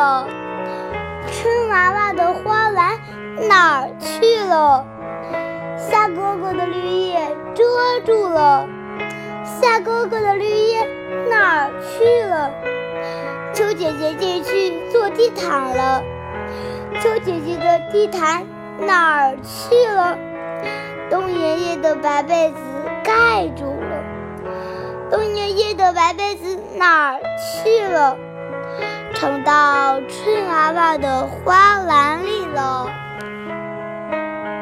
了？春娃娃的花篮哪儿去了？夏哥哥的绿叶遮住了。夏哥哥的绿叶哪儿去了？秋姐姐进去做地毯了。秋姐姐的地毯哪儿去了？冬爷爷的白被子盖住了。冬爷爷的白被子哪儿去了？春娃娃的花篮。